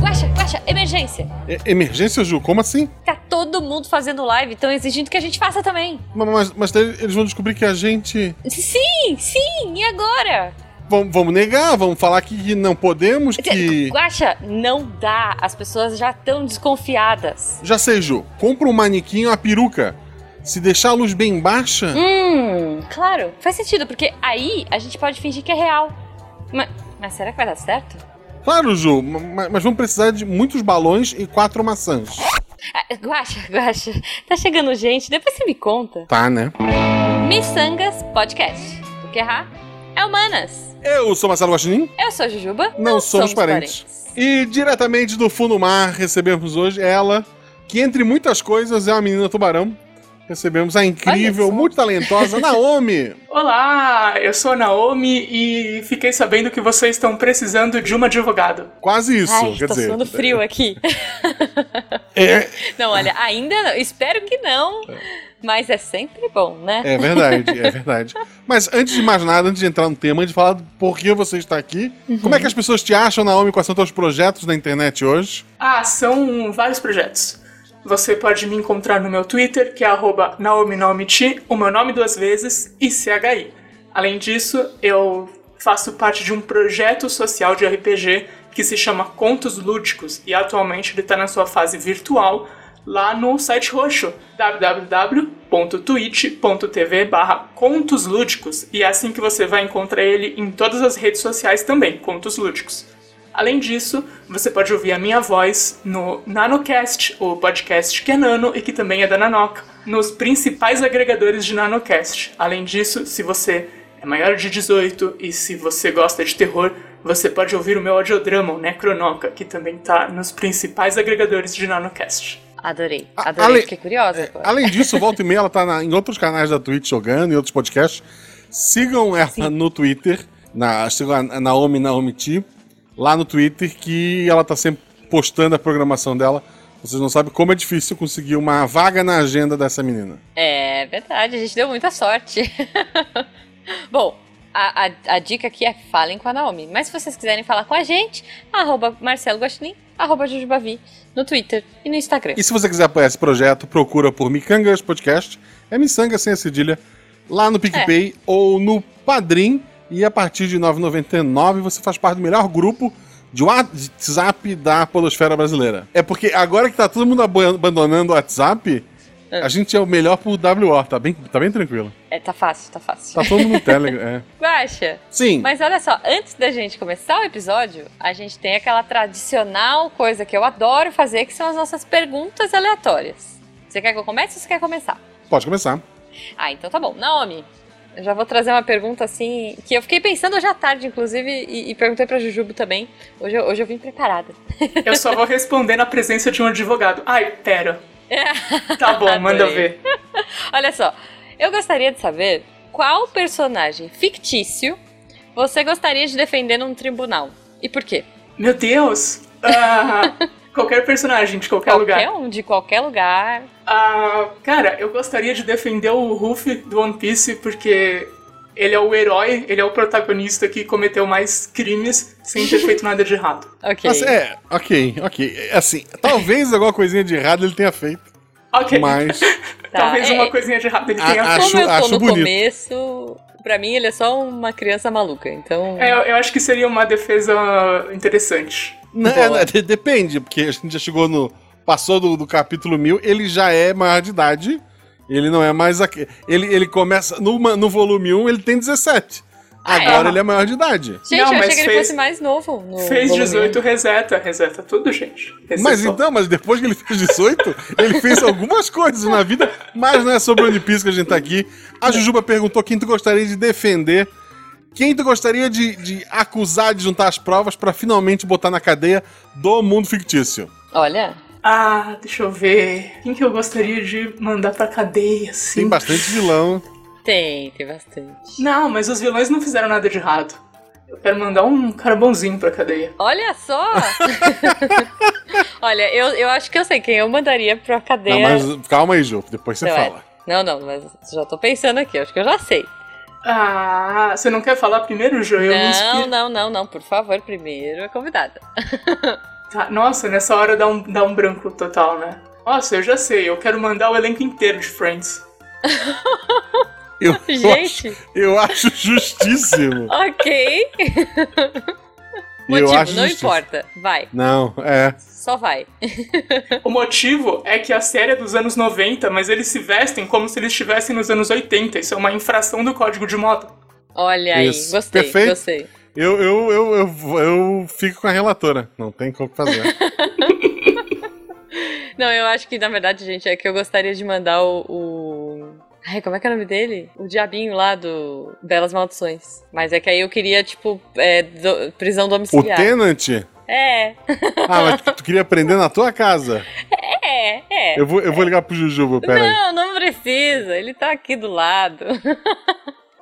Guaxa, Guaxa, emergência. E- emergência, Ju? Como assim? Tá todo mundo fazendo live, estão exigindo que a gente faça também. Mas, mas, mas daí eles vão descobrir que a gente. Sim, sim, e agora? Vamos, vamos negar, vamos falar que não podemos, que. Guaxa, não dá. As pessoas já estão desconfiadas. Já sei, Ju. Compra um manequim uma peruca. Se deixar a luz bem baixa. Hum, claro. Faz sentido, porque aí a gente pode fingir que é real. Mas, mas será que vai dar certo? Claro, Ju, ma- mas vamos precisar de muitos balões e quatro maçãs. Ah, Guaxa, Guaxa, tá chegando gente, depois você me conta. Tá, né? Missangas Podcast. Porque errar é humanas. Eu sou Marcelo Guaxinim. Eu sou Jujuba. Não, somos, parentes. E diretamente do fundo do mar recebemos hoje ela, que entre muitas coisas é uma menina tubarão. Recebemos a incrível, muito talentosa Naomi. Olá, eu sou a Naomi e fiquei sabendo que vocês estão precisando de uma advogada. Quase isso, Ai, quer tô dizer. suando frio aqui. É, Não, olha, ainda não. Espero que não. Mas é sempre bom, né? é verdade, é verdade. Mas antes de mais nada, antes de entrar no tema, antes de falar do porquê você está aqui, como é que as pessoas te acham, Naomi? Quais são teus projetos na internet hoje? Ah, são vários projetos. Você pode me encontrar no meu Twitter, que é arroba naominaomiti, o meu nome duas vezes, e CHI. Além disso, eu faço parte de um projeto social de RPG que se chama Contos Lúdicos, e atualmente ele está na sua fase virtual lá no site roxo, www.twitch.tv barra Contos Lúdicos, e é assim que você vai encontrar ele em todas as redes sociais também, Contos Lúdicos. Além disso, você pode ouvir a minha voz no NanoCast, o podcast que é nano e que também é da Nanoca, nos principais agregadores de NanoCast. Além disso, se você é maior de 18 e se você gosta de terror, você pode ouvir o meu audiodrama, o Necronoca, que também está nos principais agregadores de NanoCast. Adorei, A- adorei. ale- Fiquei curiosa. É, além disso, volta e meia, ela tá na- em outros canais da Twitch jogando, em outros podcasts. Sigam ela no Twitter, na, sigam a Naomi Naomi T, lá no Twitter, que ela tá sempre postando a programação dela. Vocês não sabem como é difícil conseguir uma vaga na agenda dessa menina. É verdade, a gente deu muita sorte. Bom, a, a, a dica aqui é falem com a Naomi. Mas se vocês quiserem falar com a gente, arroba Marcelo Guaxinim, arroba Jujubavi, no Twitter e no Instagram. E se você quiser apoiar esse projeto, procura por Micangas Podcast. É Missanga sem a cedilha. Lá no PicPay ou no Padrim. E a partir de R$ 9,99 você faz parte do melhor grupo de WhatsApp da Polosfera Brasileira. É porque agora que tá todo mundo abandonando o WhatsApp, a gente é o melhor por WO, tá bem, tá bem tranquilo. É, tá fácil, tá fácil. Tá todo mundo no Telegram. É. Guaxa, Sim. mas olha só, antes da gente começar o episódio, a gente tem aquela tradicional coisa que eu adoro fazer, que são as nossas perguntas aleatórias. Você quer que eu comece ou você quer começar? Pode começar. Ah, então tá bom. Naomi, eu já vou trazer uma pergunta assim, que eu fiquei pensando hoje à tarde, inclusive, e, e perguntei pra Jujubo também. Hoje, eu- hoje eu vim preparada. Eu só vou responder na presença de um advogado. Ai, pera. Tá bom, manda ver. Olha só, eu gostaria de saber qual personagem fictício você gostaria de defender num tribunal. E por quê? Meu Deus! Ah, qualquer personagem de qualquer, lugar. Qualquer um, de qualquer lugar. Ah, cara, eu gostaria de defender o Ruffy do One Piece porque ele é o herói, ele é o protagonista que cometeu mais crimes sem ter feito nada de errado. Ok. Mas é, ok, ok. Assim, talvez alguma coisinha de errado ele tenha feito, Ok. mas Tá, Talvez é, uma coisinha de errado ele tenha acho- feito. Como eu tô acho no bonito. começo, pra mim ele é só uma criança maluca, então... É, eu, eu acho que seria uma defesa interessante. Né, Boa. né, de- depende, porque a gente já chegou no. Passou do, do capítulo 1000, ele já é maior de idade. Ele não é mais. aqui- Ele, ele começa. No, no volume 1, ele tem 17. Ah, é? Agora ele é maior de idade. Gente, Não, eu achei mas que ele fez- fosse mais novo. No Fez volume 18, reseta. Reseta tudo, gente. Resetou. Mas então, mas depois que ele fez 18, ele fez algumas coisas na vida, mas não é sobre o One Piece que a gente tá aqui. A Jujuba perguntou quem tu gostaria de defender. Quem tu gostaria de, de acusar de juntar as provas pra finalmente botar na cadeia do mundo fictício? Olha, Ah, deixa eu ver. Quem que eu gostaria de mandar pra cadeia, assim? Tem bastante vilão. tem, tem bastante. Não, mas os vilões não fizeram nada de errado. Eu quero mandar um cara bonzinho pra cadeia. Olha só! Olha, eu, eu acho que eu sei quem eu mandaria pra Não, cadeia. mas calma aí, Ju, depois você Não, é. fala. Não, não, mas já tô pensando aqui, acho que eu já sei. Ah, você não quer falar primeiro, Jo? Eu Não, não, não, não. Por favor, primeiro a convidada. Tá, Nossa, nessa hora dá um, dá um branco total, né? Nossa, eu já sei, eu quero mandar o elenco inteiro de Friends. Eu, eu, acho, Gente, eu acho justíssimo. ok. eu Motivo, acho não justíssimo. importa. Vai, Não, é. só vai. O motivo é que a série é dos anos 90, mas eles se vestem como se eles estivessem nos anos 80. Isso é uma infração do código de moda. Olha aí, Isso. gostei, Perfeito. gostei. Eu, eu, eu, eu, eu fico com a relatora. Não tem como fazer. Não, eu acho que na verdade, gente, é que eu gostaria de mandar o. o... Ai, como é que é o nome dele? O diabinho lá do Belas Maldições. Mas é que aí eu queria, tipo, é, do- prisão O domiciliar. Tenant? É, Ah, mas tu queria prender na tua casa. é, é. Eu vou, eu vou ligar pro Jujuba, pera aí. Não, não precisa. Ele tá aqui do lado.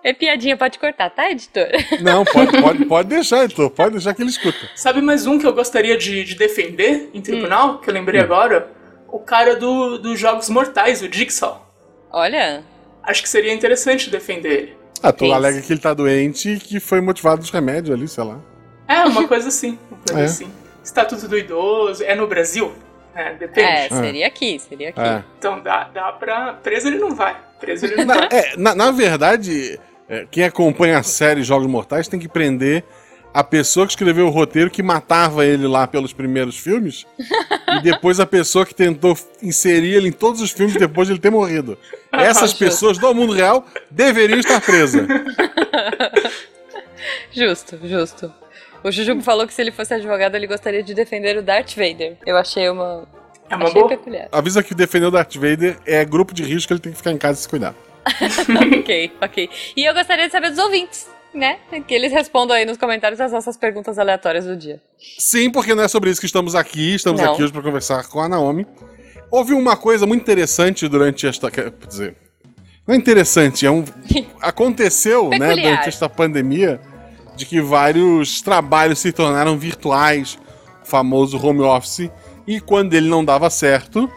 É piadinha, pode cortar, tá, editor? Não, pode, pode, pode deixar, editor. Pode deixar que ele escuta. Sabe mais um que eu gostaria de, de defender em tribunal, que eu lembrei agora? O cara do, dos Jogos Mortais, o Jigsaw. Olha, Acho que seria interessante defender ele. Ah, tu Isso. alega que ele tá doente e que foi motivado dos remédios ali, sei lá. É, uma coisa assim. Uma coisa É. assim. Estatuto do idoso. É no Brasil? É, depende. é, seria aqui, seria aqui. É. Então dá, dá pra. Preso ele não vai. Preso ele não Na, vai. é, na, na verdade, é, quem acompanha a série Jogos Mortais tem que prender a pessoa que escreveu o roteiro que matava ele lá pelos primeiros filmes e depois a pessoa que tentou inserir ele em todos os filmes depois de ele ter morrido. Essas pessoas do mundo real deveriam estar presas. Justo, justo. O Jujubo falou que se ele fosse advogado, ele gostaria de defender o Darth Vader. Eu achei uma. É uma achei boa. peculiar. Avisa que defender o Darth Vader é grupo de risco, ele tem que ficar em casa e se cuidar. ok, ok. E eu gostaria de saber dos ouvintes, né? Que eles respondam aí nos comentários as nossas perguntas aleatórias do dia. Sim, porque não é sobre isso que estamos aqui. Estamos Não. aqui hoje para conversar com a Naomi. Houve uma coisa muito interessante durante esta. Quer dizer. Não é interessante, é um. Aconteceu, né, durante esta pandemia, de que vários trabalhos se tornaram virtuais, o famoso home office, e quando ele não dava certo,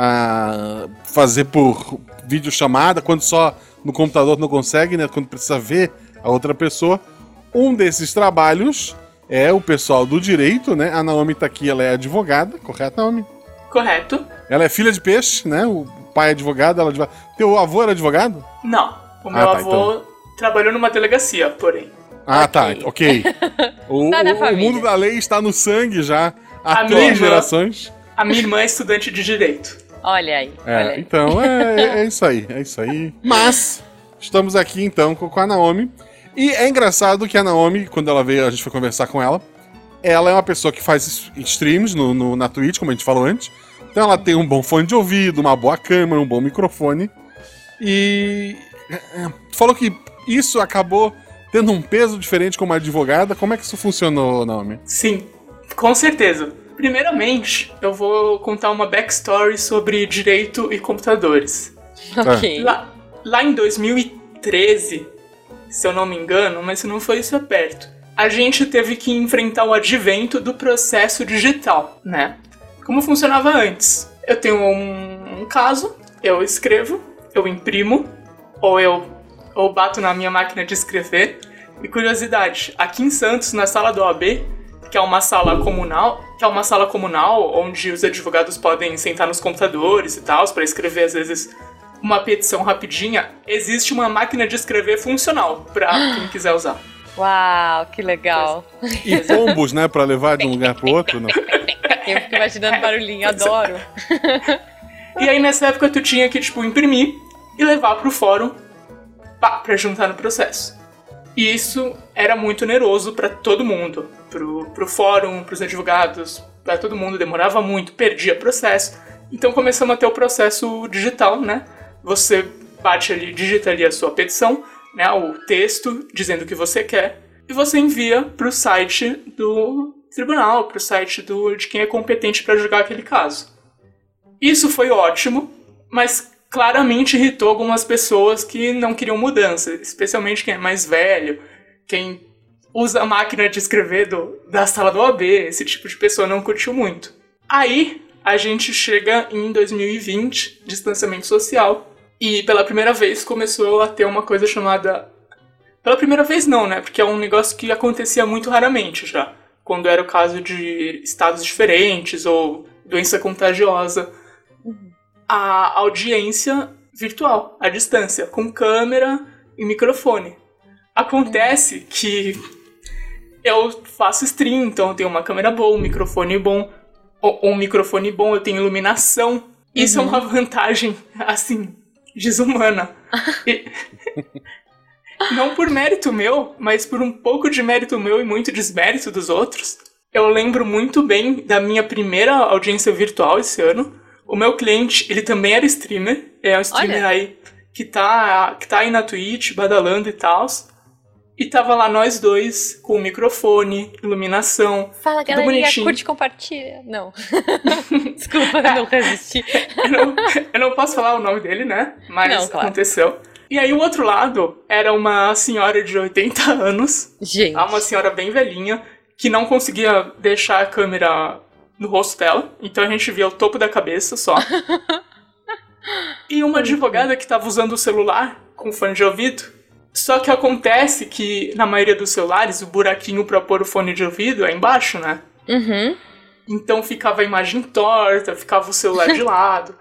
a fazer por videochamada, quando só no computador não consegue, né? Quando precisa ver a outra pessoa. Um desses trabalhos é o pessoal do direito, né? A Naomi tá aqui, ela é advogada, correto, Naomi? Correto? Ela é filha de peixe, né? O pai é advogado, ela é advogada. Teu avô era advogado? Não. O meu Ah, tá, avô trabalhou numa delegacia, porém. Ah, Ok. tá, ok. O, Tá o- o mundo da lei está no sangue já há A três irmã- gerações. A minha irmã é estudante de direito. Olha aí, olha É, aí. então é, é isso aí, é isso aí. Mas estamos aqui então com a Naomi. E é engraçado que a Naomi, quando ela veio, a gente foi conversar com ela, ela é uma pessoa que faz streams no, no- na Twitch, como a gente falou antes. Então ela tem um bom fone de ouvido, uma boa câmera, um bom microfone. E é, é, tu falou que isso acabou tendo um peso diferente como advogada. Como é que isso funcionou, Naomi? Sim, com certeza. Primeiramente, eu vou contar uma backstory sobre direito e computadores. Ok. Lá, lá em 2013, se eu não me engano, mas se não foi isso é perto, a gente teve que enfrentar o advento do processo digital, né? Como funcionava antes? Eu tenho um, um caso, eu escrevo, eu imprimo, ou eu ou bato na minha máquina de escrever. E curiosidade, aqui em Santos, na sala do OAB, que é uma sala comunal, que é uma sala comunal onde os advogados podem sentar nos computadores e tal, para escrever às vezes uma petição rapidinha, existe uma máquina de escrever funcional para quem quiser usar. Uau, que legal. E pombos, né, pra levar de um lugar pro outro? Não. Eu fico imaginando barulhinho, adoro. E aí nessa época tu tinha que tipo imprimir e levar pro fórum pá, pra juntar no processo. E isso era muito oneroso pra todo mundo, pro, pro fórum, pros advogados, pra todo mundo, demorava muito, perdia processo. Então começamos a ter o processo digital, né? Você bate ali, digita ali a sua petição, né, o texto dizendo o que você quer, e você envia pro site do tribunal, pro site do, de quem é competente para julgar aquele caso. Isso foi ótimo, mas claramente irritou algumas pessoas que não queriam mudança, especialmente quem é mais velho, quem usa a máquina de escrever do, da sala do OAB, esse tipo de pessoa não curtiu muito. Aí a gente chega em 2020, distanciamento social, e pela primeira vez começou a ter uma coisa chamada Pela primeira vez não, né? Porque é um negócio que acontecia muito raramente já. Quando era o caso de estados diferentes ou doença contagiosa. A audiência virtual, à distância, com câmera e microfone. Acontece que eu faço stream, então eu tenho uma câmera boa, um microfone bom, um microfone bom, eu tenho iluminação. Isso é uma vantagem, assim, desumana. E- Não por mérito meu, mas por um pouco de mérito meu e muito desmérito dos outros. Eu lembro muito bem da minha primeira audiência virtual esse ano. O meu cliente, ele também era streamer. É um streamer Olha. aí que tá, que tá aí na Twitch, badalando e tal. E tava lá nós dois, com microfone, iluminação. Fala, Tudo galerinha, bonitinho. curte e compartilha. Não. Desculpa, não resisti. Eu não, eu não posso falar o nome dele, né? Mas Não, claro. aconteceu. E aí o outro lado era uma senhora de 80 anos, Gente. tá? uma senhora bem velhinha, que não conseguia deixar a câmera no rosto dela, então a gente via o topo da cabeça só. e uma advogada que tava usando o celular com fone de ouvido. Só que acontece que na maioria dos celulares o buraquinho pra pôr o fone de ouvido é embaixo, né? Uhum. Então ficava a imagem torta, ficava o celular de lado.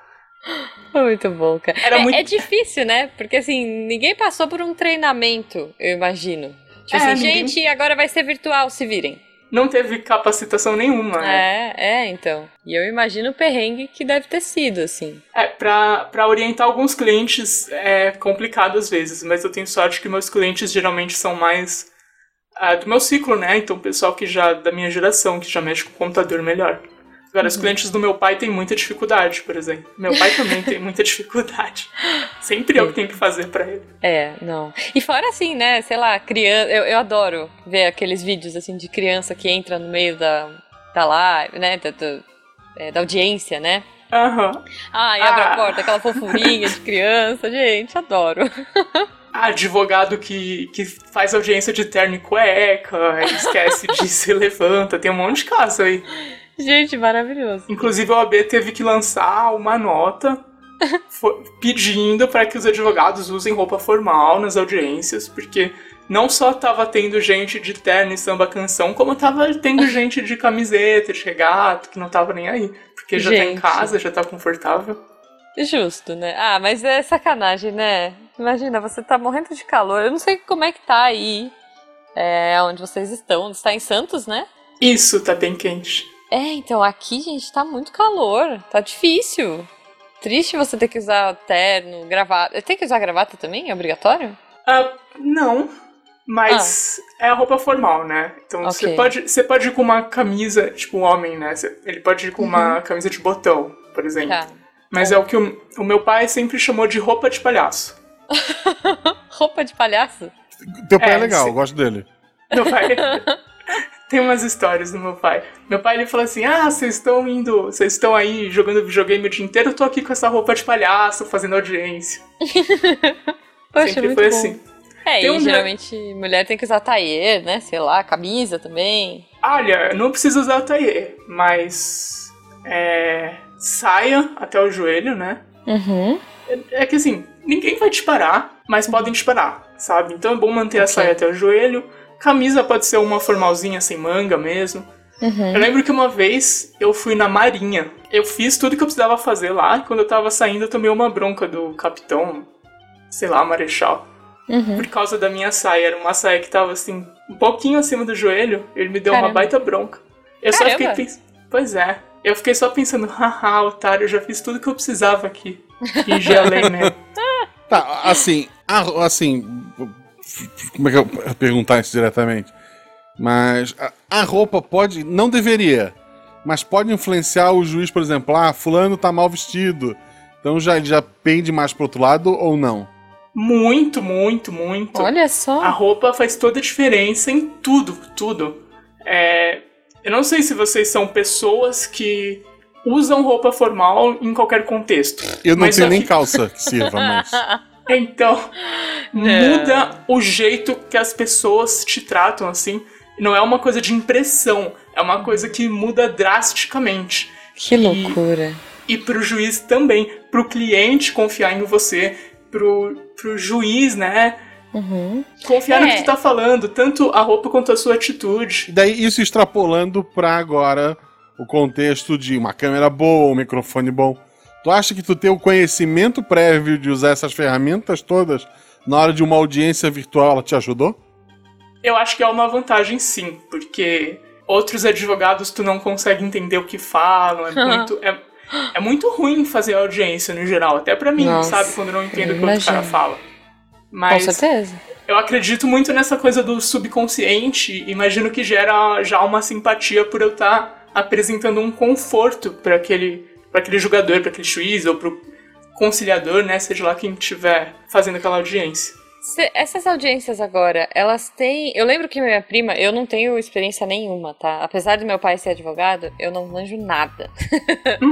Muito bom, cara. Era é, muito- é difícil, né? Porque assim, ninguém passou por um treinamento, eu imagino. Tipo É, assim, ninguém- gente, agora vai ser virtual, se virem. Não teve capacitação nenhuma, né? É, é, então. E eu imagino o perrengue que deve ter sido, assim. É, pra, pra orientar alguns clientes é complicado às vezes, mas eu tenho sorte que meus clientes geralmente são mais ah, do meu ciclo, né? Então, pessoal que já da minha geração, que já mexe com computador melhor. Agora, os clientes do meu pai têm muita dificuldade, por exemplo. Meu pai também tem muita dificuldade. Sempre eu que tenho que fazer pra ele. É, não. E fora assim, né? Sei lá, criança. Eu, eu adoro ver aqueles vídeos assim de criança que entra no meio da, da live, né? Da, do- é, da audiência, né? Aham. Ah, e abre Ah. a porta, aquela fofurinha de criança. Gente, adoro. Advogado que, que faz audiência de terno e cueca, esquece de se levanta, tem um monte de caso aí. Gente, maravilhoso. Inclusive, a OAB teve que lançar uma nota pedindo para que os advogados usem roupa formal nas audiências, porque não só tava tendo gente de terno e samba canção, como tava tendo gente de camiseta, de regata, que não tava nem aí. Porque já tá em Gente. casa, já tá confortável. Justo, né? Ah, mas é sacanagem, né? Imagina, você tá morrendo de calor. Eu não sei como é que tá aí. É, onde vocês estão. Você tá em Santos, né? Isso tá bem quente. É, então aqui, gente, tá muito calor. Tá difícil. Triste você ter que usar terno, gravata. Tem que usar gravata também? É obrigatório? Ah, não. Mas é a roupa formal, né? Então você Ok. pode, você pode ir com uma camisa, tipo um homem, né? Você- Ele pode ir com uma camisa de botão, por exemplo. Tá. Mas é o que o, o meu pai sempre chamou de roupa de palhaço. Roupa de palhaço? Teu pai é, É, legal, sim. eu gosto dele. Meu pai. Tem umas histórias do meu pai. Meu pai ele fala assim: Ah, vocês estão indo. Vocês estão aí jogando videogame o dia inteiro, eu tô aqui com essa roupa de palhaço, fazendo audiência. Poxa, sempre foi bom. assim. É, Tem e um- geralmente mulher tem que usar taier, né? Sei lá, camisa também. Olha, não precisa usar taillé, mas. É. Saia até o joelho, né? Uhum. É que assim, ninguém vai te parar, mas podem te parar, sabe? Então é bom manter a Ok. saia até o joelho. Camisa pode ser uma formalzinha sem manga mesmo. Uhum. Eu lembro que uma vez eu fui na Marinha. Eu fiz tudo que eu precisava fazer lá. E quando eu tava saindo, eu tomei uma bronca do capitão, sei lá, marechal. Uhum. Por causa da minha saia. Era uma saia que tava assim, um pouquinho acima do joelho. Ele me deu uma Caramba. baita bronca. Eu só Caramba. fiquei pensando. Pois é. Eu fiquei só pensando, haha, otário, eu já fiz tudo que eu precisava aqui. Fingi a lei mesmo. Tá, assim, a- assim. Como é que eu perguntar isso diretamente? Mas a, a roupa pode. Não deveria. Mas pode influenciar o juiz, por exemplo, ah, fulano tá mal vestido. Então já, já pende mais pro outro lado ou não? Muito, muito, muito. Olha só. A roupa faz toda a diferença em tudo, tudo. É, eu não sei se vocês são pessoas que usam roupa formal em qualquer contexto. Eu não Mas tenho aqui- nem calça que sirva, mas. Então, Não. muda o jeito que as pessoas te tratam, assim. Não é uma coisa de impressão, é uma coisa que muda drasticamente. Que loucura. E pro juiz também, pro cliente confiar em você, pro, pro juiz, né, Uhum. Confiar no É. que tu tá falando, tanto a roupa quanto a sua atitude. E daí isso extrapolando pra agora o contexto de uma câmera boa, um microfone bom. Tu acha que tu ter o conhecimento prévio de usar essas ferramentas todas na hora de uma audiência virtual ela te ajudou? Eu acho que é uma vantagem sim, porque outros advogados tu não consegue entender o que falam, é muito. É, é muito ruim fazer audiência no geral, até pra mim, Nossa, sabe? Quando eu não entendo o que o cara fala. Com Mas certeza. eu acredito muito nessa coisa do subconsciente, imagino que gera já uma simpatia por eu estar apresentando um conforto para aquele, pra aquele jogador, para aquele juiz ou pro conciliador, né? Seja lá quem estiver fazendo aquela audiência. Se- essas audiências agora, elas têm. Eu lembro que minha prima, eu não tenho experiência nenhuma, tá? Apesar do meu pai ser advogado, eu não manjo nada.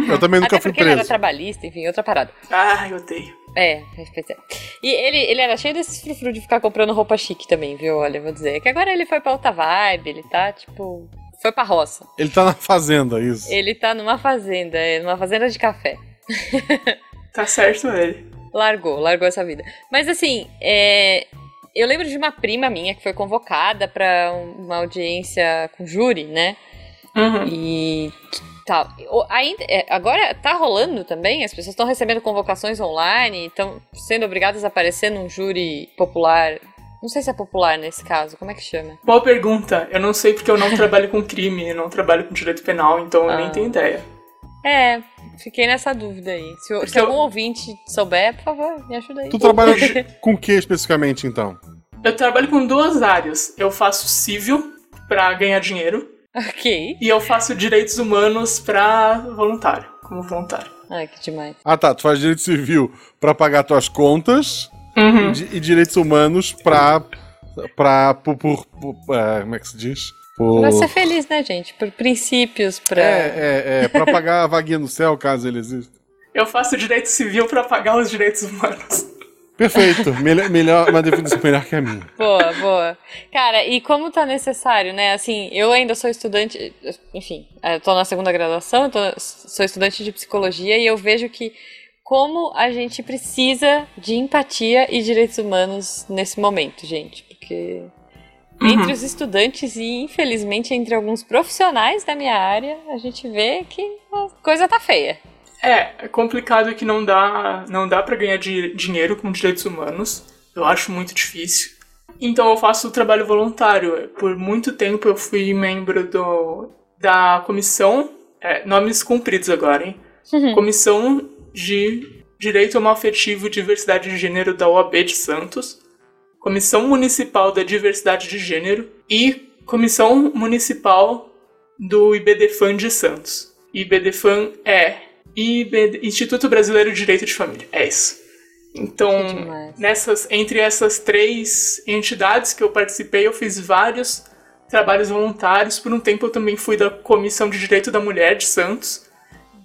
Eu também nunca Até fui porque ele era preso. trabalhista, enfim, outra parada. Ai, eu odeio. É, pois é. E ele, ele era cheio desses frufru de ficar comprando roupa chique também, viu? Olha, vou dizer. É que agora ele foi pra outra vibe, ele tá, tipo. Foi pra roça. Ele tá na fazenda, isso. Ele tá numa fazenda, é, numa fazenda de café. Tá certo ele. Largou, largou essa vida. Mas assim, é, eu lembro de uma prima minha que foi convocada pra um- uma audiência com júri, né? Uhum. E tal. Ainda, é, agora tá rolando também, as pessoas estão recebendo convocações online, estão sendo obrigadas a aparecer num júri popular. Não sei se é popular nesse caso, como é que chama? Boa pergunta. Eu não sei porque eu não trabalho com crime, eu não trabalho com direito penal, então eu Ah. nem tenho ideia. É, fiquei nessa dúvida aí. Se, o- se eu- algum ouvinte souber, por favor, me ajuda aí. Tu trabalha com o que especificamente, então? Eu trabalho com duas áreas. Eu faço civil pra ganhar dinheiro ok. e eu faço direitos humanos pra voluntário, como voluntário. Ai, que demais. Ah, tá. Tu faz direito civil pra pagar tuas contas Uhum. e, e direitos humanos pra. pra. por. por- por- é, como é que se diz? Por. Pra ser feliz, né, gente? Por princípios, pra. É, é, é. Pra pagar a vaguinha no céu, caso ele exista. Eu faço direito civil pra pagar os direitos humanos. Perfeito. Melhor, melhor, uma definição melhor que a minha. Boa, boa. Cara, e como tá necessário, né? Assim, eu ainda sou estudante, enfim, eu tô na segunda graduação, eu tô- sou estudante de psicologia e eu vejo que como a gente precisa de empatia e direitos humanos nesse momento, gente, porque entre os estudantes e infelizmente entre alguns profissionais da minha área, a gente vê que a coisa tá feia. É, é complicado que não dá, não dá para ganhar di- dinheiro com direitos humanos. Eu acho muito difícil. Então eu faço trabalho voluntário. Por muito tempo eu fui membro do, da comissão, é, nomes cumpridos agora, hein? Comissão de Direito Homoafetivo e Diversidade de Gênero da OAB de Santos, Comissão Municipal da Diversidade de Gênero e Comissão Municipal do IBDFAN de Santos. IBDFAN é IBD Instituto Brasileiro de Direito de Família. É isso. Então, nessas, entre essas três entidades que eu participei, eu fiz vários trabalhos voluntários. Por um tempo eu também fui da Comissão de Direito da Mulher de Santos.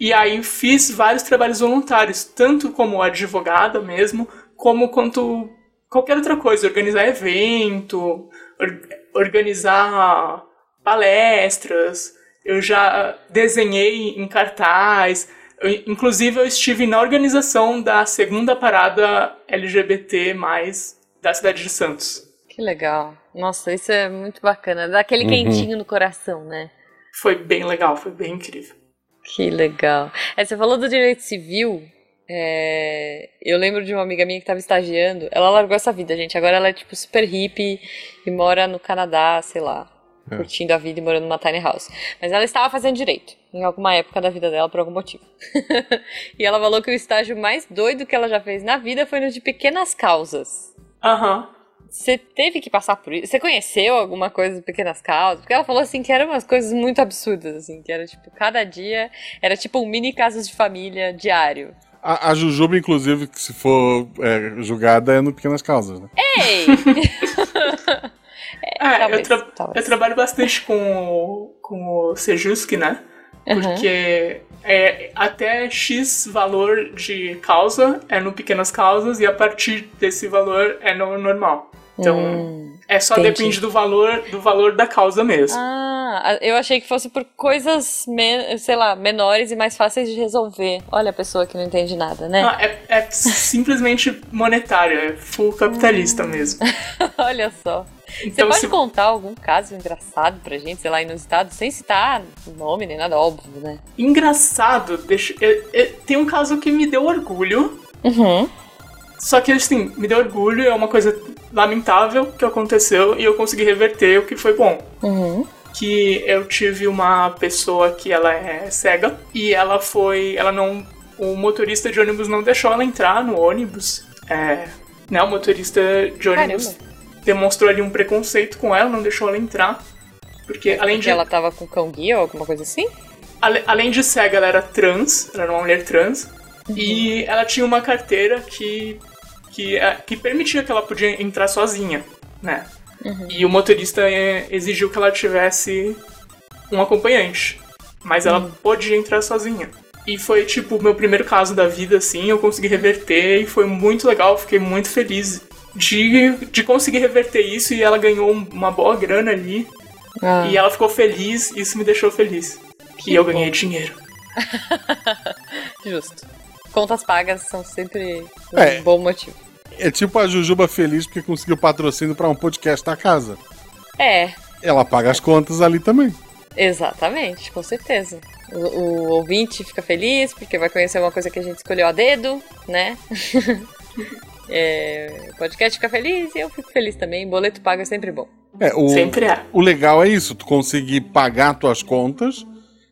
E aí fiz vários trabalhos voluntários, tanto como advogada mesmo, como quanto qualquer outra coisa, organizar evento, or- organizar palestras. Eu já desenhei em cartaz. Eu- inclusive eu estive na organização da segunda parada LGBT+ da cidade de Santos. Que legal. Nossa, isso é muito bacana. Dá aquele Uhum. quentinho no coração, né? Foi bem legal, foi bem incrível. Que legal. É, você falou do direito civil. é, Eu lembro de uma amiga minha que estava estagiando. Ela largou essa vida, gente. Agora ela é tipo super hippie e mora no Canadá, sei lá, É. curtindo a vida e morando numa tiny house. Mas ela estava fazendo direito em alguma época da vida dela por algum motivo. e ela falou que o estágio mais doido que ela já fez na vida foi no de pequenas causas. Aham. Você teve que passar por isso? Você conheceu alguma coisa de pequenas causas? Porque ela falou assim que eram umas coisas muito absurdas, assim, que era tipo, cada dia era tipo um mini casos de família diário. A, a Jujuba, inclusive, que se for é, julgada, é no Pequenas Causas, né? Ei! É, talvez, eu, tra- talvez. eu trabalho bastante com o, com o Sejusk, né? Uhum. Porque é, até X valor de causa é no pequenas causas e a partir desse valor é no normal. Então, Hum, é só entendi. depende do valor do valor da causa mesmo. Ah, eu achei que fosse por coisas, sei lá, menores e mais fáceis de resolver. Olha a pessoa que não entende nada, né? Ah, é, é simplesmente monetário, é full capitalista mesmo. Olha só. Você Então, pode se- contar algum caso engraçado pra gente, sei lá, inusitado, sem citar nome nem nada, óbvio, né? engraçado, deixa, é- é- tem um caso que me deu orgulho, Uhum. Só que assim, me deu orgulho, é uma coisa lamentável que aconteceu e eu consegui reverter o que foi bom. Uhum. que eu tive uma pessoa que ela é cega e ela foi, ela não, o motorista de ônibus não deixou ela entrar no ônibus. É, né, o motorista de ônibus Caramba. demonstrou ali um preconceito com ela, não deixou ela entrar. Porque além Porque de ela tava com cão guia ou alguma coisa assim? ale- além de cega, ela era trans, ela era uma mulher trans e ela tinha uma carteira que que, é, que permitia que ela podia entrar sozinha, né? E o motorista é, exigiu que ela tivesse um acompanhante. Mas ela podia entrar sozinha. E foi, tipo, o meu primeiro caso da vida, assim. Eu consegui reverter e foi muito legal. Fiquei muito feliz de, de conseguir reverter isso. E ela ganhou um- uma boa grana ali. Ah. E ela ficou feliz. E isso me deixou feliz. Que eu ganhei dinheiro. Justo. Contas pagas são sempre um É. bom motivo. É tipo a Jujuba feliz porque conseguiu patrocínio pra um podcast da casa. É, Ela paga as contas ali também. exatamente, com certeza. O, o ouvinte fica feliz porque vai conhecer uma coisa que a gente escolheu a dedo, né? É, o podcast fica feliz e eu fico feliz também. Boleto pago é sempre bom. É, o, Sempre é. o legal é isso, tu conseguir pagar tuas contas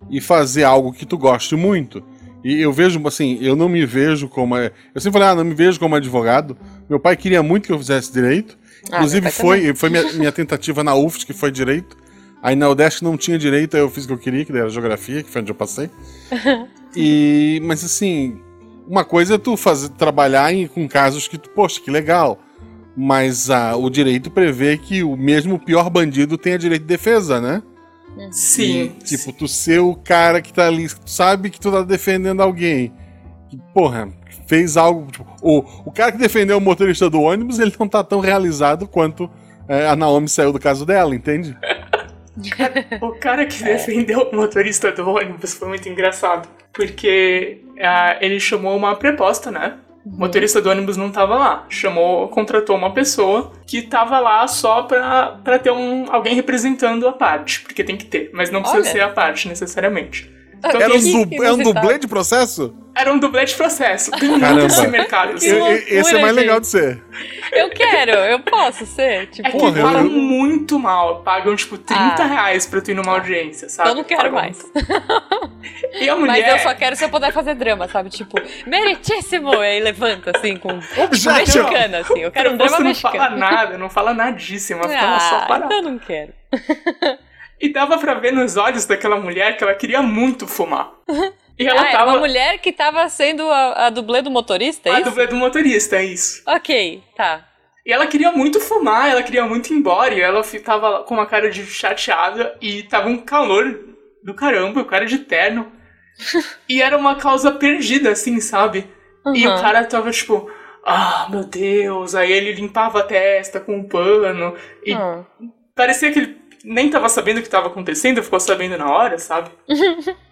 e fazer algo que tu goste muito. E eu vejo, assim, eu não me vejo como. Eu sempre falei, ah, não me vejo como advogado. Meu pai queria muito que eu fizesse direito. Ah, Inclusive, foi, foi minha, minha tentativa na UFSC, que foi direito. Aí na UDESC não tinha direito, aí eu fiz o que eu queria, que era geografia, que foi onde eu passei. e, mas assim, uma coisa é tu fazer, trabalhar em, com casos que tu, poxa, que legal. Mas ah, o direito prevê que o mesmo pior bandido tenha direito de defesa, né? Sim. E, tipo, tu ser o cara que tá ali, tu sabe que tu tá defendendo alguém. Que, porra, fez algo. Tipo, o, o cara que defendeu o motorista do ônibus, ele não tá tão realizado quanto é, a Naomi saiu do caso dela, entende? O cara que defendeu o motorista do ônibus foi muito engraçado. Porque ah, ele chamou uma preposta, né? O motorista do ônibus não tava lá. Chamou, contratou uma pessoa que tava lá só pra, pra ter um, alguém representando a parte. Porque tem que ter, mas não precisa Olha. ser a parte necessariamente. Então Era um, du- que é um dublê de processo? era um dublê de processo. Tem muito esse mercado. assim. Loucura, esse é mais legal gente. de ser. Eu quero, eu posso ser. Tipo, É que Porra, pagam eu- muito mal. Pagam, tipo, 30 Ah. reais pra tu ir numa audiência, sabe? eu não quero Pagam- mais. E a mulher... Mas eu só quero se eu puder fazer drama, sabe? Tipo, meritíssimo! E aí levanta, assim, com Objeto! mexicana, assim. Eu quero um drama Você não fala mexicano. nada, não fala nadíssima, ficava só Ah, parada. então eu não quero. E dava pra ver nos olhos daquela mulher que ela queria muito fumar. E ela ah, tava. uma mulher que tava sendo a, a dublê do motorista, é a isso? dublê do motorista, é isso. Ok, tá. E ela queria muito fumar, ela queria muito ir embora, e ela fi- tava com uma cara de chateada, e tava um calor do caramba, o cara de terno. e era uma causa perdida, assim, sabe? E o Uhum. cara tava tipo, ah, meu Deus. Aí ele limpava a testa com um pano, e Hum. parecia que ele nem tava sabendo o que tava acontecendo, ficou sabendo na hora, sabe?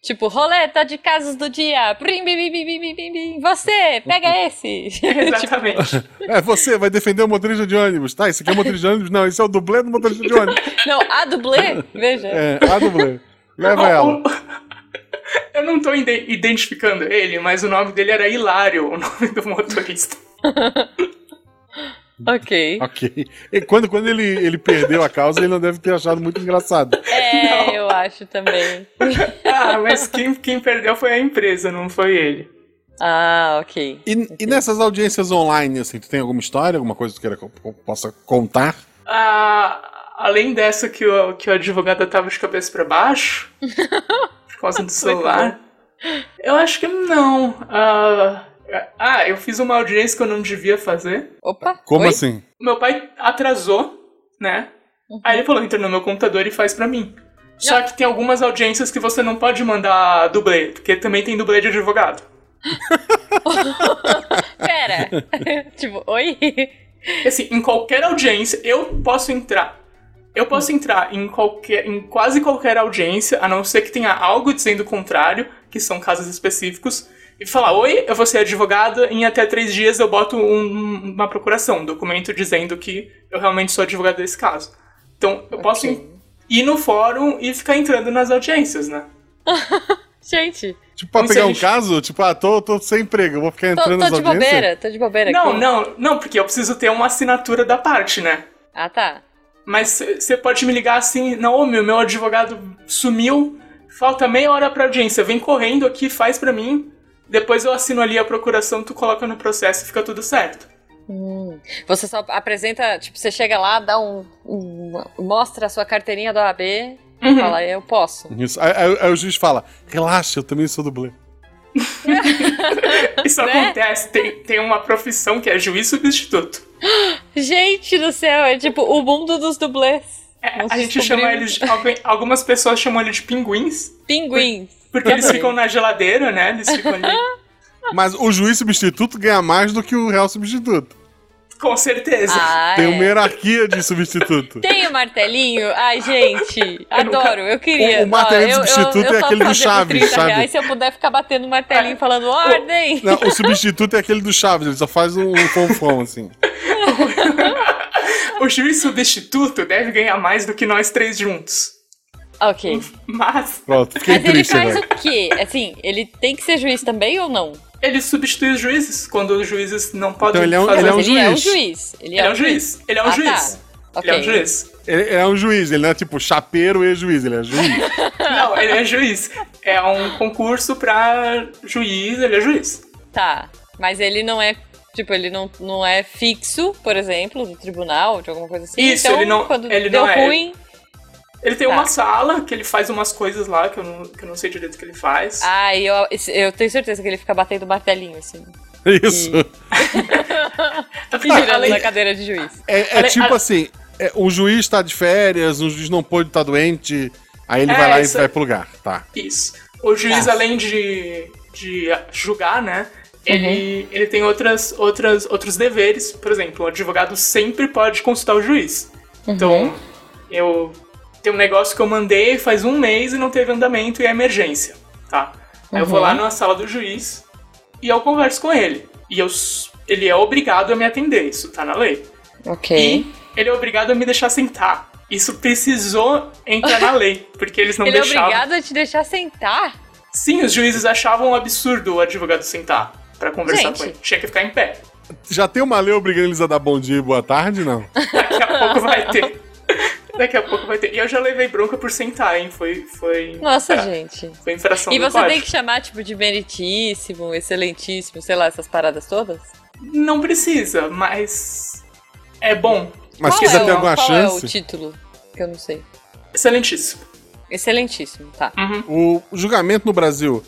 Tipo, roleta de casos do dia. Brim, bim, bim, bim, bim, bim, bim, bim. Você, pega esse. tipo, Exatamente. É, você vai defender o motorista de ônibus. Tá, esse aqui é o motorista de ônibus? Não, esse é o dublê do motorista de ônibus. não, a dublê, veja. É, a dublê. Leva ela. Eu não tô ide- identificando ele, mas o nome dele era Hilário, o nome do motorista. Ok. Ok. E quando, quando ele, ele perdeu a causa, ele não deve ter achado muito engraçado. É, eu acho também. Ah, mas quem, quem perdeu foi a empresa, não foi ele. Ah, ok. E, e nessas audiências online, assim, tu tem alguma história, alguma coisa que tu queira que eu possa contar? Ah, além dessa que o, que o advogado tava de cabeça pra baixo, por causa do celular, eu acho que não. Ah, ah, eu fiz uma audiência que eu não devia fazer. Opa. Como oi? assim? Meu pai atrasou, né? Aí ele falou, entra no meu computador e faz pra mim. Só que tem algumas audiências que você não pode mandar dublê, porque também tem dublê de advogado. Pera. tipo, oi? Assim, em qualquer audiência, eu posso entrar. Eu posso entrar em qualquer, em quase qualquer audiência, a não ser que tenha algo dizendo o contrário, que são casos específicos, e falar: Oi, eu vou ser advogada, em até três dias eu boto um- uma procuração, um documento dizendo que eu realmente sou advogada desse caso. Então, eu posso Ok. in- ir no fórum e ficar entrando nas audiências, né? Gente, Tipo, pra pegar um gente- caso, tipo, ah, tô, tô sem emprego, eu vou ficar tô, entrando tô nas de audiências. bobeira, tô de bobeira Não, aqui. não, não, porque eu preciso ter uma assinatura da parte, né? Ah, tá. Mas você pode me ligar assim, Naomi, o meu advogado sumiu, falta meia hora pra audiência, vem correndo aqui, faz pra mim, depois eu assino ali a procuração, tu coloca no processo e fica tudo certo. Hum. Você só apresenta, tipo, você chega lá, dá um, um- mostra a sua carteirinha da OAB, Uhum. fala, eu posso. Isso. Aí, aí- aí o juiz fala: relaxa, eu também sou dublê. Isso Né? acontece, tem, tem uma profissão que é juiz substituto. Gente do céu, é tipo o mundo dos dublês. É, a gente chama eles Algumas pessoas chamam ele de pinguins, Pinguins. Porque eles ficam na geladeira, né? Eles ficam ali. Mas o juiz substituto ganha mais do que o réu substituto. Com certeza. Ah, Tem é. uma hierarquia de substituto. Tem o martelinho? Ai, gente, adoro, eu queria. O- o martelinho Ó, substituto eu- eu é aquele do Chaves, 30 sabe? reais se eu puder ficar batendo o martelinho falando ordem. Não, o substituto é aquele do Chaves, ele só faz um, um fonfon, assim. O juiz substituto deve ganhar mais do que nós três juntos. Ok. Mas Pronto, fiquei Mas ele triste faz agora. o quê? Assim, ele tem que ser juiz também ou não? ele substitui os juízes quando os juízes não podem Então ele é um- fazer. ele é um Mas ele é um juiz. juiz. Ele é um juiz. Ele é um Ah, juiz. tá. Ele é um juiz. Ele, ele é um juiz, ele não é tipo chapeiro e juiz, ele é juiz. Não, ele é juiz. É um concurso pra juiz, ele é juiz. Tá. Mas ele não é. Tipo, ele não, não é fixo, por exemplo, do tribunal, de alguma coisa assim. Isso, então, ele não- quando ele deu não é. ruim. Ele tem Tá. uma sala que ele faz umas coisas lá que eu não, que eu não sei direito o que ele faz. Ah, eu, eu tenho certeza que ele fica batendo martelinho, assim. Isso. Girando Além- na cadeira de juiz. É, é Ale- tipo ale- assim, é, o juiz tá de férias, o juiz não pôde estar doente, aí ele É, vai lá isso e vai pro lugar, tá. Isso. O juiz, Tá. além de, de julgar, né? Ele, ele tem outras, outras, outros deveres. Por exemplo, o advogado sempre pode consultar o juiz. Então, eu tem um negócio que eu mandei faz um mês e não teve andamento e é emergência, tá? Aí eu vou lá na sala do juiz e eu converso com ele. E eu, ele é obrigado a me atender, isso tá na lei. Ok. E ele é obrigado a me deixar sentar. Isso precisou entrar na lei, porque eles não Ele é deixavam. obrigado a te deixar sentar? Sim, os juízes achavam um absurdo o advogado sentar pra conversar Gente. com ele. Tinha que ficar em pé. Já tem uma lei obrigando eles a dar bom dia e boa tarde, não? Daqui a pouco vai ter. Daqui a pouco vai ter. E eu já levei bronca por sentar, hein? Foi. foi Nossa, é, gente. Foi infração E do você tem código. que chamar, tipo, de meritíssimo, excelentíssimo, sei lá, essas paradas todas? Não precisa, mas. É bom. Mas qual quiser é ter alguma qual chance, é o título? Que eu não sei. Excelentíssimo. Excelentíssimo, tá. Uhum. o julgamento no Brasil,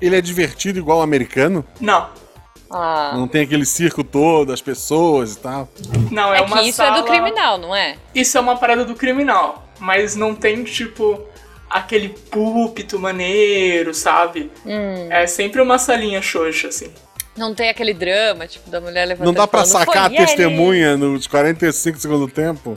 ele é divertido igual o americano? Não. Ah, Não tem aquele circo todo, as pessoas e tal. Não, é, é uma que isso sala... é do criminal, não é? Isso é uma parada do criminal. Mas não tem, tipo, aquele púlpito maneiro, sabe? Hum. É sempre uma salinha xoxa, assim. Não tem aquele drama, tipo, da mulher levantando Não dá pra falando, sacar a testemunha nos 45 segundos do tempo?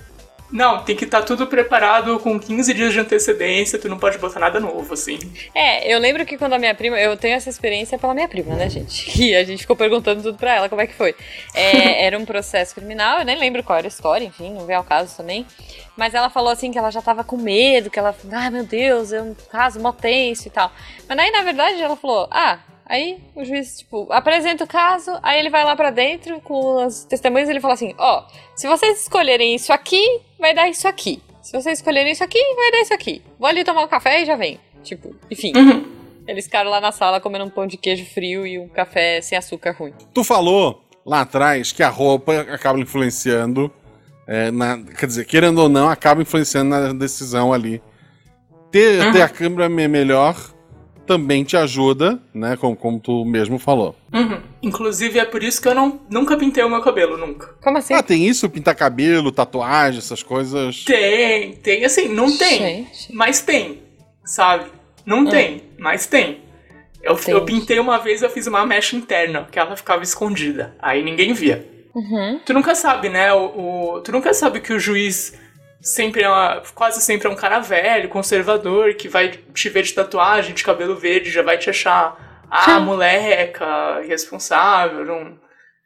Não, tem que estar tudo preparado com 15 dias de antecedência, tu não pode botar nada novo, assim. É, eu lembro que quando a minha prima. Eu tenho essa experiência pela minha prima, né, gente? Que a gente ficou perguntando tudo pra ela como é que foi. É, era um processo criminal, eu nem lembro qual era a história, enfim, não vem ao caso também. Mas ela falou assim que ela já tava com medo, que ela. Ai meu Deus, é um caso mó tenso e tal. Mas daí, na verdade, ela falou: ah. Aí o juiz, tipo, apresenta o caso, aí ele vai lá pra dentro com as testemunhas e ele fala assim: ó, se vocês escolherem isso aqui, vai dar isso aqui. Se vocês escolherem isso aqui, vai dar isso aqui. Vou ali tomar um café e já vem. Tipo, enfim. Uhum. Eles ficaram lá na sala comendo um pão de queijo frio e um café sem açúcar ruim. Tu falou lá atrás que a roupa acaba influenciando, é, na- quer dizer, querendo ou não, acaba influenciando na decisão ali. Ter, ter a câmera me- melhor também te ajuda, né? Como, como tu mesmo falou. Uhum. Inclusive, é por isso que eu não, nunca pintei o meu cabelo, nunca. Como assim? Ah, tem isso? Pintar cabelo, tatuagem, essas coisas. Tem, tem, assim, não tem, Gente. mas tem, sabe? Não tem, mas tem. Eu, eu pintei uma vez, eu fiz uma mecha interna, que ela ficava escondida, aí ninguém via. Uhum. Tu nunca sabe, né? O, o- tu nunca sabe que o juiz sempre é uma- quase sempre é um cara velho, conservador, que vai te ver de tatuagem, de cabelo verde, já vai te achar ah, moleca, irresponsável, não,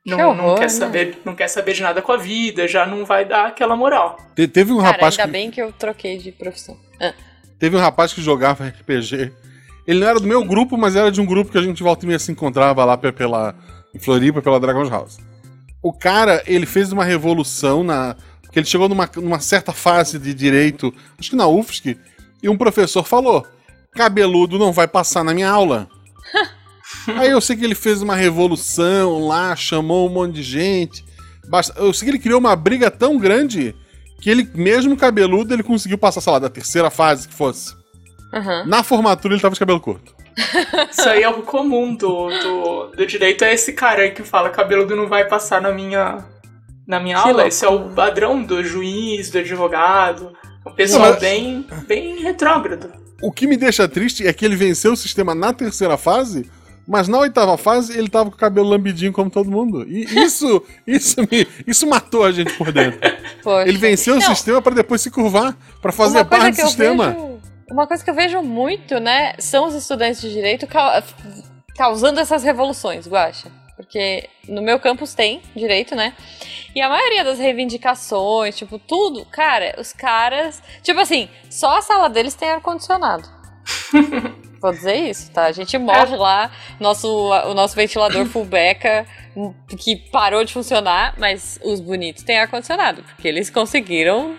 não, não horror, quer né? saber, não quer saber de nada com a vida, já não vai dar aquela moral. Te- teve um Cara, rapaz ainda que, bem que eu troquei de profissão. Ah, teve um rapaz que jogava RPG. Ele não era do meu grupo, mas era de um grupo que a gente volta e meia se encontrava lá pe- pela em Floripa, pela Dragon's House. O cara, ele fez uma revolução na porque ele chegou numa, numa certa fase de direito, acho que na UFSC, e um professor falou: "Cabeludo não vai passar na minha aula". Aí eu sei que ele fez uma revolução lá, chamou um monte de gente. Eu sei que ele criou uma briga tão grande que ele, mesmo cabeludo, ele conseguiu passar, sei lá, da terceira fase que fosse. aham. Na formatura ele tava de cabelo curto. Isso aí é algo comum do, do, do direito, é esse cara aí que fala cabeludo não vai passar na minha, na minha aula. Esse é o padrão do juiz, do advogado. O pessoal Não, mas- bem, bem retrógrado. O que me deixa triste é que ele venceu o sistema na terceira fase, mas na oitava fase ele tava com o cabelo lambidinho como todo mundo. E isso, isso me, isso matou a gente por dentro. Poxa. Ele venceu o sistema pra depois se curvar, pra fazer uma coisa parte que do eu sistema. vejo- uma coisa que eu vejo muito, né, são os estudantes de direito ca- causando essas revoluções, Guaxa. Porque no meu campus tem direito, né? E a maioria das reivindicações, tipo, tudo, cara, os caras. Tipo assim, só a sala deles tem ar-condicionado. Vou dizer isso, tá? A gente morre lá, nosso, o nosso ventilador fullbeca, que parou de funcionar, mas os bonitos têm ar-condicionado, porque eles conseguiram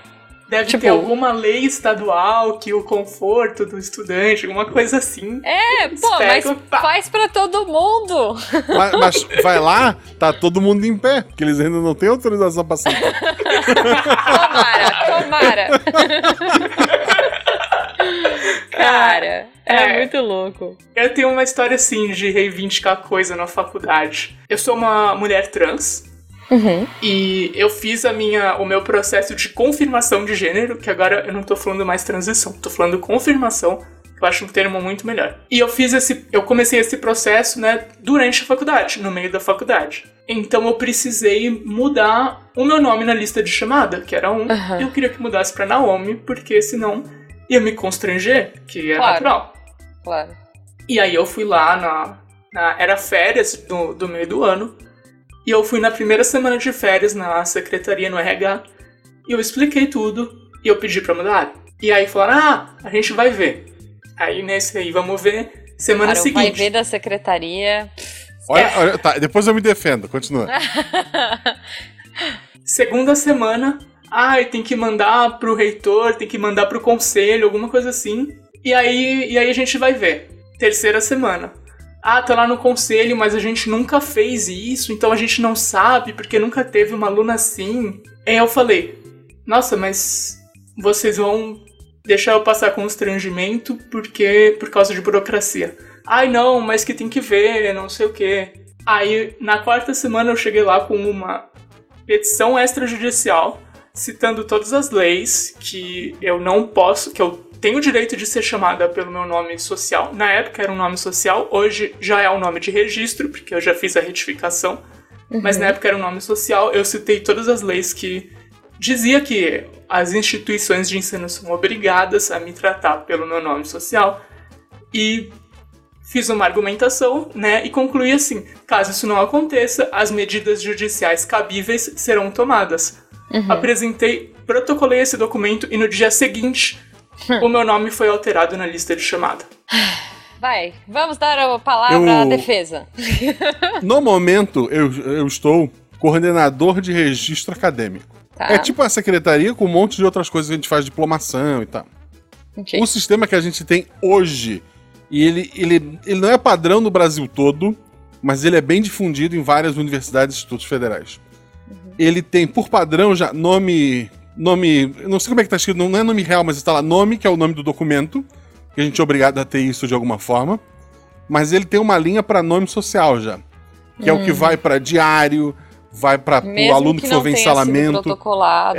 Deve Tipo- ter alguma lei estadual que o conforto do estudante, alguma coisa assim. É, pô, mas pá. faz pra todo mundo. Mas, mas vai lá, tá todo mundo em pé, porque eles ainda não têm autorização pra sentar. Tomara, tomara. Cara, é, É. muito louco. Eu tenho uma história assim de reivindicar coisa na faculdade. Eu sou uma mulher trans Uhum. e eu fiz a minha, o meu processo de confirmação de gênero, que agora eu não tô falando mais transição, tô falando confirmação, que eu acho um termo muito melhor. E eu fiz esse, eu comecei esse processo, né, durante a faculdade, no meio da faculdade. Então eu precisei mudar o meu nome na lista de chamada, que era um. Aham. Eu queria que mudasse pra Naomi, porque senão ia me constranger, que é Claro. natural. Claro. E aí eu fui lá na. na- era férias do, do meio do ano. E eu fui na primeira semana de férias na secretaria no RH. E eu expliquei tudo. E eu pedi pra mudar. E aí falaram: ah, a gente vai ver. Aí nesse aí, vamos ver. Semana Cara, o vai seguinte. ver da secretaria. Olha, olha, tá, depois eu me defendo, continua. Segunda semana. Ai, tem que mandar pro reitor, tem que mandar pro conselho, alguma coisa assim. E aí, e aí a gente vai ver. Terceira semana. Ah, tá lá no conselho, mas a gente nunca fez isso, então a gente não sabe, porque nunca teve uma aluna assim. Aí eu falei, nossa, mas vocês vão deixar eu passar constrangimento porque por causa de burocracia. Ai não, mas que tem que ver, não sei o quê. Aí na quarta semana eu cheguei lá com uma petição extrajudicial citando todas as leis que eu não posso, que eu tenho o direito de ser chamada pelo meu nome social. Na época era um nome social, hoje já é um nome de registro, porque eu já fiz a retificação. Mas na época era um nome social, eu citei todas as leis que dizia que as instituições de ensino são obrigadas a me tratar pelo meu nome social. E fiz uma argumentação, né, e concluí assim: caso isso não aconteça, as medidas judiciais cabíveis serão tomadas. Apresentei, protocolei esse documento e no dia seguinte o meu nome foi alterado na lista de chamada. Vai, vamos dar a palavra Eu- à defesa. No momento, eu, eu estou coordenador de registro acadêmico. Tá. É tipo a secretaria com um monte de outras coisas que a gente faz, diplomação e tal. Ok. O sistema que a gente tem hoje, e ele, ele, ele não é padrão no Brasil todo, mas ele é bem difundido em várias universidades e institutos federais. Ele tem, por padrão, já nome. Nome. Não sei como é que tá escrito, não é nome real, mas está lá nome, que é o nome do documento, que a gente é obrigado a ter isso de alguma forma. Mas ele tem uma linha para nome social já. Que é o que vai para diário, vai para o aluno que, não for ver ensalamento.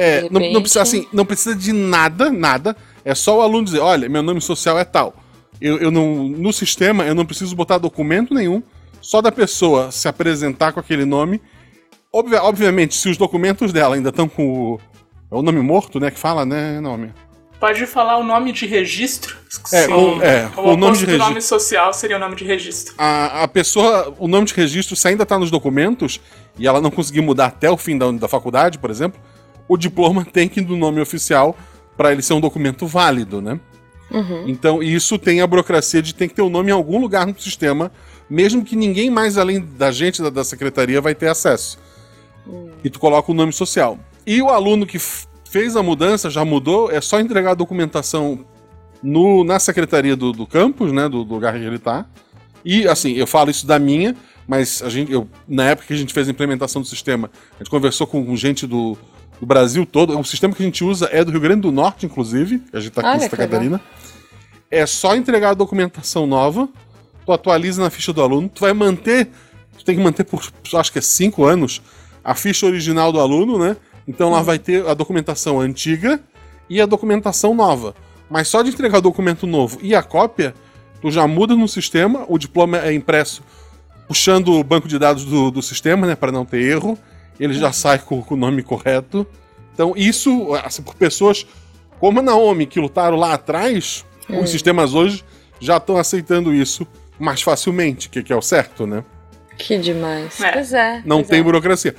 É, não, não precisa assim, não precisa de nada, nada. É só o aluno dizer, olha, meu nome social é tal. Eu, eu não, no sistema eu não preciso botar documento nenhum, só da pessoa se apresentar com aquele nome Obvi- obviamente, se os documentos dela ainda estão com o. É o nome morto, né? Que fala, né? Nome. Pode falar o nome de registro? É, Sim. o- é, o nome oposto de do registro. nome social seria o nome de registro. A, a pessoa, o nome de registro, se ainda tá nos documentos e ela não conseguir mudar até o fim da, da faculdade, por exemplo, o diploma tem que ir do nome oficial para ele ser um documento válido, né? Então, isso tem a burocracia de ter que ter o nome em algum lugar no sistema, mesmo que ninguém mais além da gente da, da secretaria vai ter acesso. E tu coloca o nome social. E o aluno que fez a mudança, já mudou, é só entregar a documentação no, na secretaria do, do campus, né, do, do lugar que ele tá. E, assim, eu falo isso da minha, mas a gente, eu, na época que a gente fez a implementação do sistema, a gente conversou com gente do, do Brasil todo. O sistema que a gente usa é do Rio Grande do Norte, inclusive. A gente tá aqui Olha em Santa. Catarina. É só entregar a documentação nova, tu atualiza na ficha do aluno, tu vai manter, tu tem que manter por, acho que é cinco anos, a ficha original do aluno, né? Então lá vai ter a documentação antiga e a documentação nova. Mas só de entregar o documento novo e a cópia, tu já muda no sistema, o diploma é impresso puxando o banco de dados do, do sistema, né, para não ter erro. Ele já sai com, com o nome correto. Então, isso, assim, por pessoas como a Naomi, que lutaram lá atrás, os sistemas hoje já estão aceitando isso mais facilmente, que, que é o certo, né? Que demais. É. Pois é. Não pois tem é. burocracia.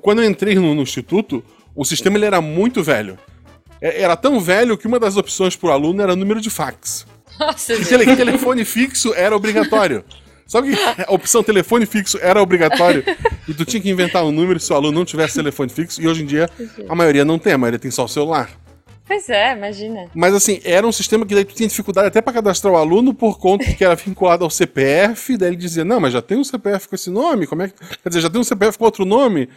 Quando eu entrei no, no instituto, o sistema ele era muito velho. É- Era tão velho que uma das opções para o aluno era número de fax. Nossa, E tele- telefone fixo era obrigatório. Sabe que a opção telefone fixo era obrigatório? E tu tinha que inventar um número se o aluno não tivesse telefone fixo. E hoje em dia, a maioria não tem, a maioria tem só o celular. Pois é, imagina. Mas assim, era um sistema que daí tu tinha dificuldade até para cadastrar o aluno por conta que era vinculado ao CPF. Daí ele dizia: Não, mas já tem um CPF com esse nome? Como é que. Quer dizer, já tem um CPF com outro nome?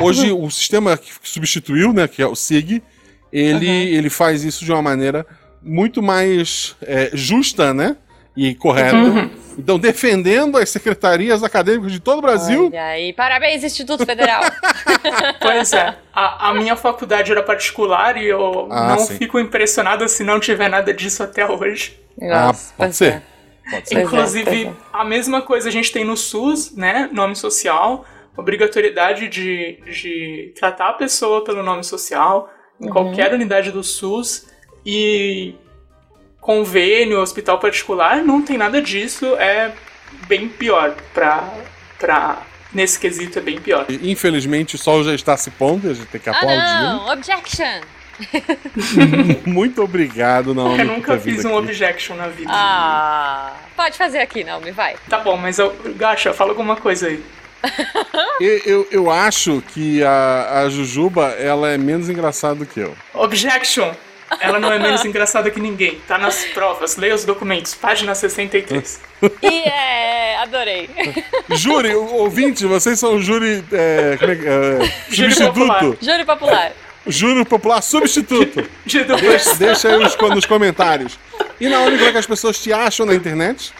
Hoje o sistema que substituiu, né, que é o SIG, ele, ele faz isso de uma maneira muito mais é, justa, né? E correta. Então, defendendo as secretarias acadêmicas de todo o Brasil. Olha aí, parabéns, Instituto Federal. Pois é, a, a minha faculdade era particular e eu Ah, não sim. fico impressionado se não tiver nada disso até hoje. Ah, Nossa, pode pois ser. é. Pode ser. É, Inclusive, é. a mesma coisa a gente tem no SUS, né? Nome social, obrigatoriedade de, de tratar a pessoa pelo nome social Uhum. em qualquer unidade do SUS e convênio, hospital particular, não tem nada disso, é bem pior pra, pra nesse quesito é bem pior. Infelizmente, o sol já está se pondo, a gente tem que Ah, aplaudir. não! Objection! Muito obrigado, Naomi. Eu nunca fiz um aqui. objection na vida. Ah! Pode fazer aqui, Naomi, vai. Tá bom, mas eu, Gacha, fala alguma coisa aí. Eu, eu, eu acho que a, a Jujuba ela é menos engraçada do que eu. Objection! Ela não é menos engraçada que ninguém. Tá nas provas. Leia os documentos. Página 63. E é, adorei. Júri, ouvinte, vocês são o júri. É, como é, que- é, Júri popular. substituto. Júri popular. Júri popular substituto. De. Deixa, deixa aí nos, nos comentários. E Naomi, como é que as pessoas te acham na internet?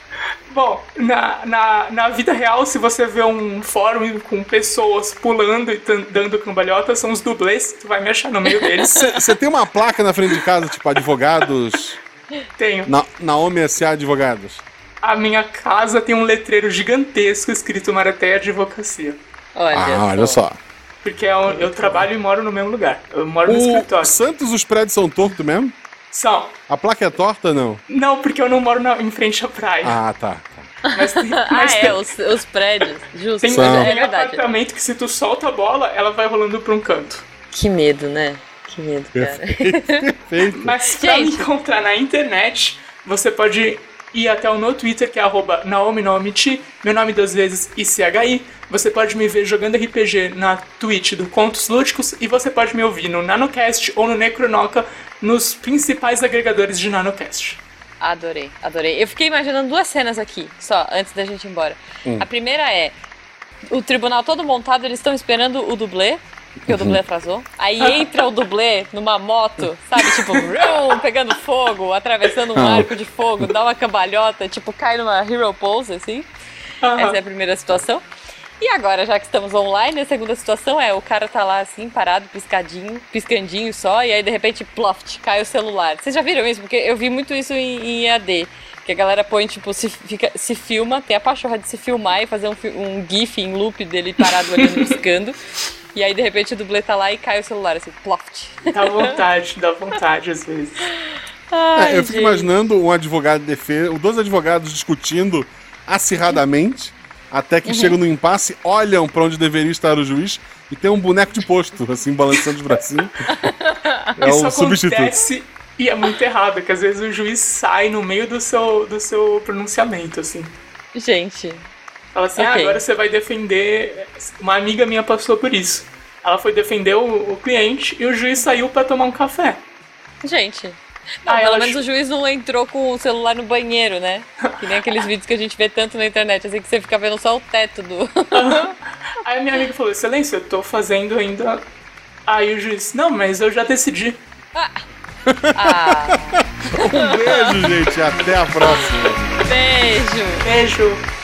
Bom, na, na, na vida real, se você vê um fórum com pessoas pulando e dando cambalhotas, são os dublês. Tu vai me achar no meio deles. Você tem uma placa na frente de casa, tipo, advogados. Tenho. Na, Naomi S.A. Advogados. A minha casa tem um letreiro gigantesco escrito Maraté Advocacia. Olha, Ah, olha só. Porque eu, eu trabalho e moro no mesmo lugar. Eu moro no O escritório. Santos, os prédios são tortos mesmo? São. A placa é torta não? Não, porque eu não moro na- em frente à praia. Ah, tá. Mas tem, Ah, mas é, tem, os, os prédios. Justo. tem, São. É tem verdade. apartamento que se tu solta a bola, ela vai rolando pra um canto. Que medo, né? Que medo, cara. Perfeito. Mas pra me Gente. encontrar na internet, você pode ir até o meu Twitter, que é arroba Naomi Naomichi, meu nome duas vezes ICHI. Você pode me ver jogando RPG na Twitch do Contos Lúdicos e você pode me ouvir no Nanocast ou no Necronoca, nos principais agregadores de Nanocast. Adorei, adorei. Eu fiquei imaginando duas cenas aqui, só, antes da gente ir embora. A primeira é o tribunal todo montado, eles estão esperando o dublê, porque o dublê atrasou. Aí entra o dublê numa moto, sabe? Tipo, pegando fogo, atravessando um Ah. arco de fogo, dá uma cambalhota, tipo, cai numa hero pose, assim. Essa é a primeira situação. E agora, já que estamos online, a segunda situação é o cara tá lá assim, parado, piscadinho, piscandinho só, e aí de repente, ploft, cai o celular. Vocês já viram isso? Porque eu vi muito isso em, em EAD. Que a galera põe, tipo, se, fica, se filma, tem a pachorra de se filmar e fazer um, um gif em loop dele parado ali buscando. E aí, de repente, o dublê tá lá e cai o celular, assim, ploft. Dá vontade, dá vontade às vezes. Ai, é, eu fico gente. imaginando um advogado de defesa, dois advogados discutindo acirradamente, até que uhum. chegam no impasse, olham para onde deveria estar o juiz e tem um boneco de posto, assim, balançando os bracinhos. é Isso um substituto. E é muito errado, que às vezes o juiz sai no meio do seu, do seu pronunciamento, assim. Gente. Fala assim, ah, okay. ah, agora você vai defender. Uma amiga minha passou por isso. Ela foi defender o, o cliente e o juiz saiu para tomar um café. Gente. Não, pelo menos o juiz não entrou com o celular no banheiro, né? Que nem aqueles vídeos que a gente vê tanto na internet, assim que você fica vendo só o teto do. Aí a minha amiga falou: Excelência, eu tô fazendo ainda. Aí o juiz: Não, mas eu já decidi. Ah. ah. um beijo, gente. Até a próxima. Beijo. Beijo.